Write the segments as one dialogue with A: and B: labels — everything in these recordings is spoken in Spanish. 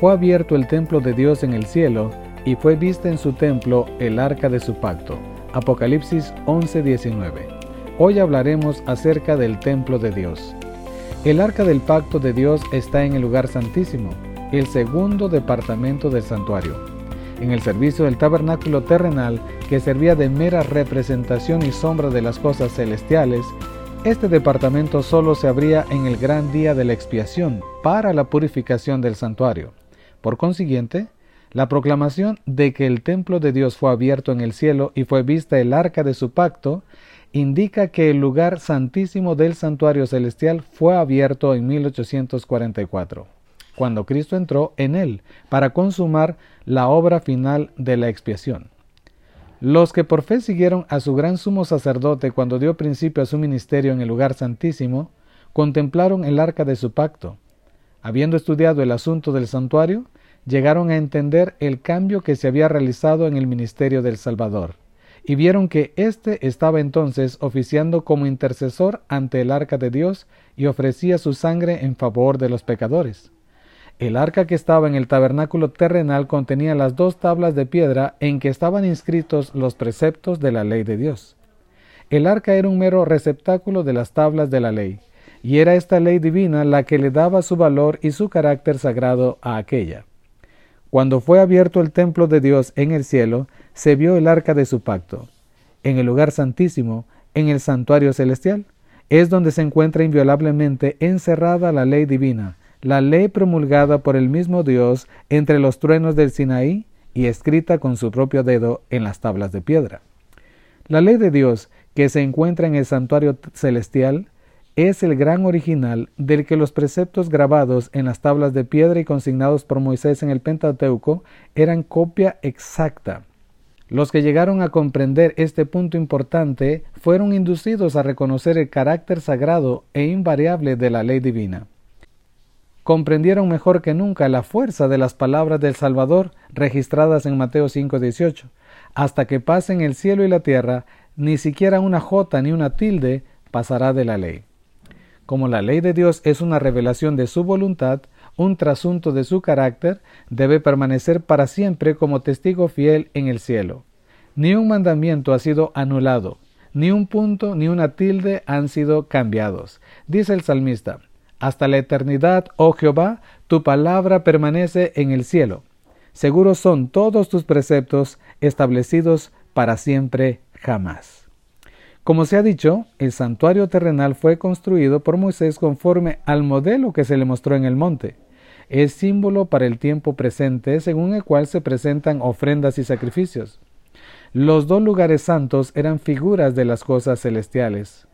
A: fue abierto el templo de Dios en el cielo, y fue vista en su templo el arca de su pacto. Apocalipsis 11:19. Hoy hablaremos acerca del templo de Dios. El arca del pacto de Dios está en el lugar santísimo, el segundo departamento del santuario. En el servicio del tabernáculo terrenal, que servía de mera representación y sombra de las cosas celestiales, este departamento solo se abría en el gran día de la expiación para la purificación del santuario. Por consiguiente, la proclamación de que el templo de Dios fue abierto en el cielo y fue vista el arca de su pacto indica que el lugar santísimo del santuario celestial fue abierto en 1844, cuando Cristo entró en él para consumar la obra final de la expiación. Los que por fe siguieron a su gran sumo sacerdote cuando dio principio a su ministerio en el lugar santísimo, contemplaron el arca de su pacto. Habiendo estudiado el asunto del santuario, llegaron a entender el cambio que se había realizado en el ministerio del Salvador, y vieron que éste estaba entonces oficiando como intercesor ante el arca de Dios y ofrecía su sangre en favor de los pecadores. El arca que estaba en el tabernáculo terrenal contenía las dos tablas de piedra en que estaban inscritos los preceptos de la ley de Dios. El arca era un mero receptáculo de las tablas de la ley, y era esta ley divina la que le daba su valor y su carácter sagrado a aquella. Cuando fue abierto el templo de Dios en el cielo, se vio el arca de su pacto. En el lugar santísimo, en el santuario celestial, es donde se encuentra inviolablemente encerrada la ley divina, la ley promulgada por el mismo Dios entre los truenos del Sinaí y escrita con su propio dedo en las tablas de piedra. La ley de Dios que se encuentra en el santuario celestial es el gran original del que los preceptos grabados en las tablas de piedra y consignados por Moisés en el Pentateuco eran copia exacta. Los que llegaron a comprender este punto importante fueron inducidos a reconocer el carácter sagrado e invariable de la ley divina. Comprendieron mejor que nunca la fuerza de las palabras del Salvador registradas en Mateo 5:18. Hasta que pasen el cielo y la tierra, ni siquiera una jota ni una tilde pasará de la ley. Como la ley de Dios es una revelación de su voluntad, un trasunto de su carácter, debe permanecer para siempre como testigo fiel en el cielo. Ni un mandamiento ha sido anulado, ni un punto ni una tilde han sido cambiados. Dice el salmista, Hasta la eternidad, oh Jehová, tu palabra permanece en el cielo. Seguros son todos tus preceptos establecidos para siempre jamás. Como se ha dicho, el santuario terrenal fue construido por Moisés conforme al modelo que se le mostró en el monte. Es símbolo para el tiempo presente según el cual se presentan ofrendas y sacrificios. Los dos lugares santos eran figuras de las cosas celestiales.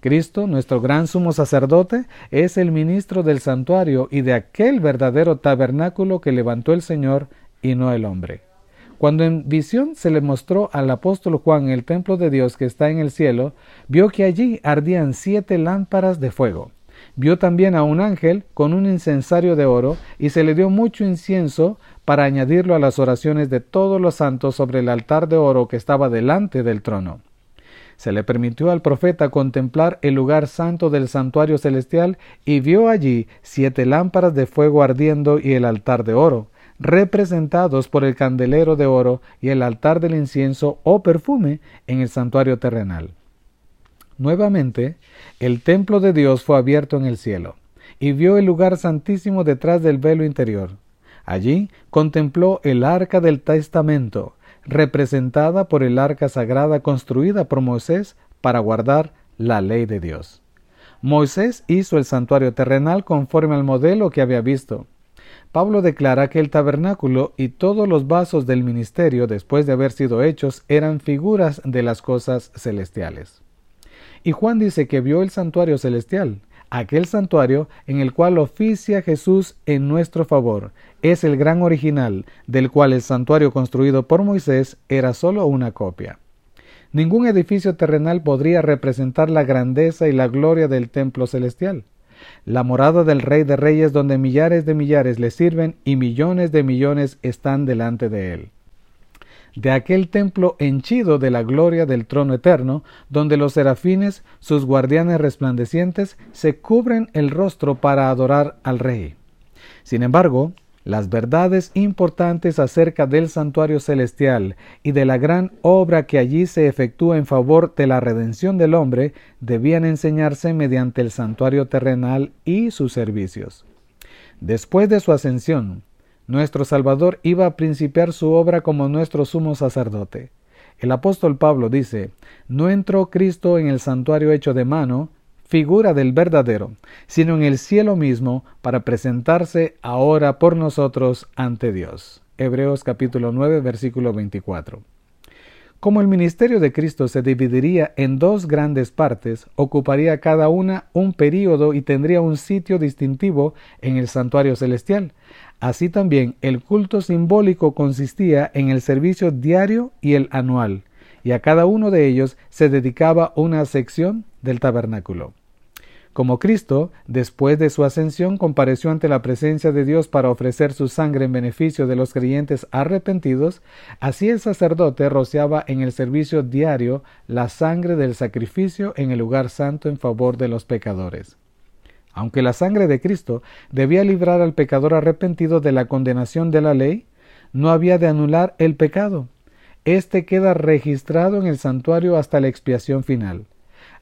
A: Cristo, nuestro gran sumo sacerdote, es el ministro del santuario y de aquel verdadero tabernáculo que levantó el Señor y no el hombre. Cuando en visión se le mostró al apóstol Juan el templo de Dios que está en el cielo, vio que allí ardían siete lámparas de fuego. Vio también a un ángel con un incensario de oro y se le dio mucho incienso para añadirlo a las oraciones de todos los santos sobre el altar de oro que estaba delante del trono. Se le permitió al profeta contemplar el lugar santo del santuario celestial y vio allí siete lámparas de fuego ardiendo y el altar de oro representados por el candelero de oro y el altar del incienso o perfume en el santuario terrenal. Nuevamente, el templo de Dios fue abierto en el cielo, y vio el lugar santísimo detrás del velo interior. Allí contempló el arca del testamento, representada por el arca sagrada construida por Moisés para guardar la ley de Dios. Moisés hizo el santuario terrenal conforme al modelo que había visto, Pablo declara que el tabernáculo y todos los vasos del ministerio después de haber sido hechos eran figuras de las cosas celestiales. Y Juan dice que vio el santuario celestial, aquel santuario en el cual oficia Jesús en nuestro favor. Es el gran original, del cual el santuario construido por Moisés era sólo una copia. Ningún edificio terrenal podría representar la grandeza y la gloria del templo celestial la morada del Rey de Reyes donde millares de millares le sirven y millones de millones están delante de él. De aquel templo henchido de la gloria del trono eterno, donde los serafines, sus guardianes resplandecientes, se cubren el rostro para adorar al Rey. Sin embargo, las verdades importantes acerca del santuario celestial y de la gran obra que allí se efectúa en favor de la redención del hombre debían enseñarse mediante el santuario terrenal y sus servicios. Después de su ascensión, nuestro Salvador iba a principiar su obra como nuestro sumo sacerdote. El apóstol Pablo dice, No entró Cristo en el santuario hecho de mano, figura del verdadero, sino en el cielo mismo para presentarse ahora por nosotros ante Dios. Hebreos capítulo 9 versículo 24. Como el ministerio de Cristo se dividiría en dos grandes partes, ocuparía cada una un período y tendría un sitio distintivo en el santuario celestial. Así también el culto simbólico consistía en el servicio diario y el anual, y a cada uno de ellos se dedicaba una sección del tabernáculo. Como Cristo, después de su ascensión, compareció ante la presencia de Dios para ofrecer su sangre en beneficio de los creyentes arrepentidos, así el sacerdote rociaba en el servicio diario la sangre del sacrificio en el lugar santo en favor de los pecadores. Aunque la sangre de Cristo debía librar al pecador arrepentido de la condenación de la ley, no había de anular el pecado. Este queda registrado en el santuario hasta la expiación final.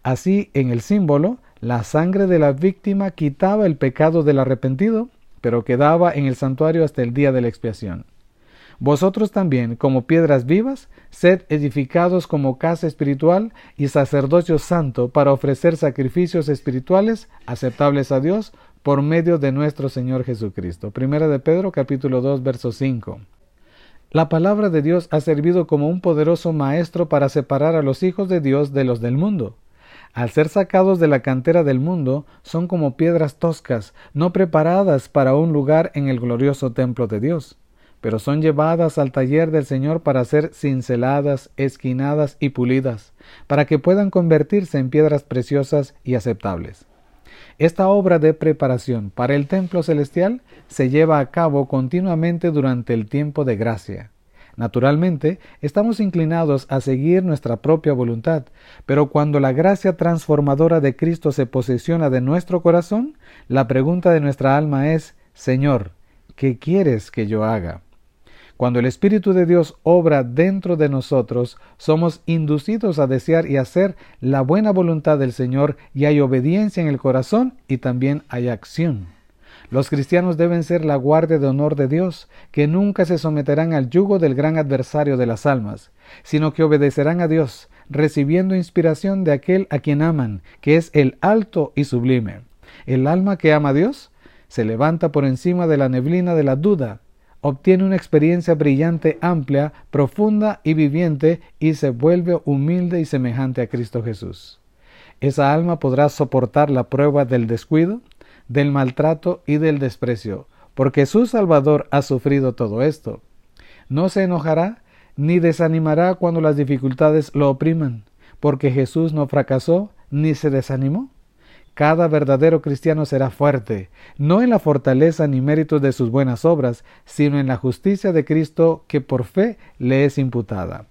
A: Así, en el símbolo, la sangre de la víctima quitaba el pecado del arrepentido, pero quedaba en el santuario hasta el día de la expiación. Vosotros también, como piedras vivas, sed edificados como casa espiritual y sacerdocio santo para ofrecer sacrificios espirituales aceptables a Dios por medio de nuestro Señor Jesucristo. Primera de Pedro capítulo 2 verso 5. La palabra de Dios ha servido como un poderoso maestro para separar a los hijos de Dios de los del mundo. Al ser sacados de la cantera del mundo, son como piedras toscas, no preparadas para un lugar en el glorioso templo de Dios, pero son llevadas al taller del Señor para ser cinceladas, esquinadas y pulidas, para que puedan convertirse en piedras preciosas y aceptables. Esta obra de preparación para el templo celestial se lleva a cabo continuamente durante el tiempo de gracia. Naturalmente, estamos inclinados a seguir nuestra propia voluntad, pero cuando la gracia transformadora de Cristo se posesiona de nuestro corazón, la pregunta de nuestra alma es, Señor, ¿qué quieres que yo haga? Cuando el Espíritu de Dios obra dentro de nosotros, somos inducidos a desear y hacer la buena voluntad del Señor y hay obediencia en el corazón y también hay acción. Los cristianos deben ser la guardia de honor de Dios, que nunca se someterán al yugo del gran adversario de las almas, sino que obedecerán a Dios, recibiendo inspiración de aquel a quien aman, que es el alto y sublime. El alma que ama a Dios se levanta por encima de la neblina de la duda, obtiene una experiencia brillante, amplia, profunda y viviente y se vuelve humilde y semejante a Cristo Jesús. Esa alma podrá soportar la prueba del descuido, del maltrato y del desprecio, porque su Salvador ha sufrido todo esto. No se enojará ni desanimará cuando las dificultades lo opriman, porque Jesús no fracasó ni se desanimó. Cada verdadero cristiano será fuerte, no en la fortaleza ni méritos de sus buenas obras, sino en la justicia de Cristo que por fe le es imputada.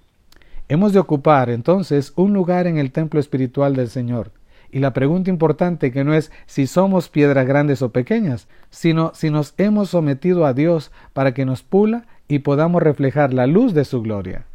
A: Hemos de ocupar entonces un lugar en el templo espiritual del Señor, y la pregunta importante que no es si somos piedras grandes o pequeñas, sino si nos hemos sometido a Dios para que nos pula y podamos reflejar la luz de su gloria.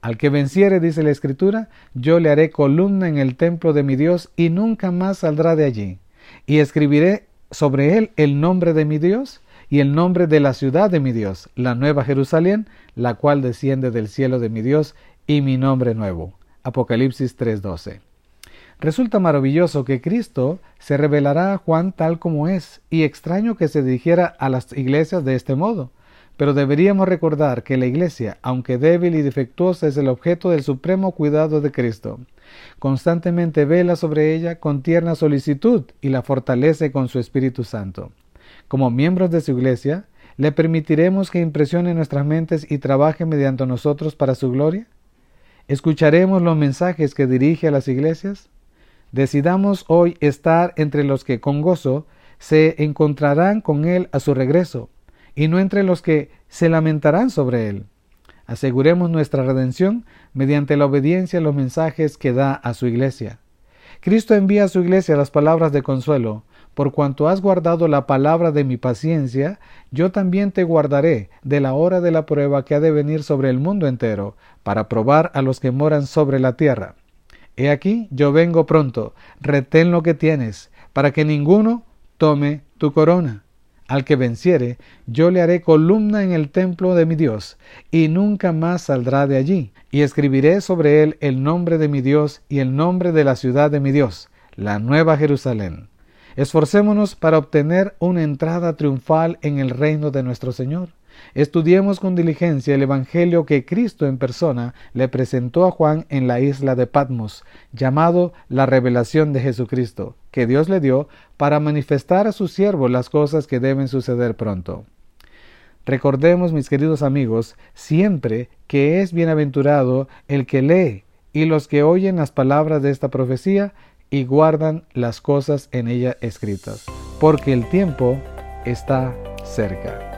A: Al que venciere, dice la Escritura, yo le haré columna en el templo de mi Dios y nunca más saldrá de allí. Y escribiré sobre él el nombre de mi Dios y el nombre de la ciudad de mi Dios, la nueva Jerusalén, la cual desciende del cielo de mi Dios, y mi nombre nuevo. Apocalipsis 3:12. Resulta maravilloso que Cristo se revelará a Juan tal como es, y extraño que se dirigiera a las iglesias de este modo. Pero deberíamos recordar que la iglesia, aunque débil y defectuosa, es el objeto del supremo cuidado de Cristo. Constantemente vela sobre ella con tierna solicitud y la fortalece con su Espíritu Santo. Como miembros de su iglesia, ¿le permitiremos que impresione nuestras mentes y trabaje mediante nosotros para su gloria? ¿Escucharemos los mensajes que dirige a las iglesias? Decidamos hoy estar entre los que con gozo se encontrarán con Él a su regreso, y no entre los que se lamentarán sobre Él. Aseguremos nuestra redención mediante la obediencia a los mensajes que da a su iglesia. Cristo envía a su iglesia las palabras de consuelo, por cuanto has guardado la palabra de mi paciencia, yo también te guardaré de la hora de la prueba que ha de venir sobre el mundo entero, para probar a los que moran sobre la tierra. He aquí, yo vengo pronto, retén lo que tienes, para que ninguno tome tu corona. Al que venciere, yo le haré columna en el templo de mi Dios, y nunca más saldrá de allí, y escribiré sobre él el nombre de mi Dios y el nombre de la ciudad de mi Dios, la nueva Jerusalén. Esforcémonos para obtener una entrada triunfal en el reino de nuestro Señor. Estudiemos con diligencia el Evangelio que Cristo en persona le presentó a Juan en la isla de Patmos, llamado la revelación de Jesucristo, que Dios le dio para manifestar a sus siervos las cosas que deben suceder pronto. Recordemos, mis queridos amigos, siempre que es bienaventurado el que lee y los que oyen las palabras de esta profecía y guardan las cosas en ella escritas, porque el tiempo está cerca.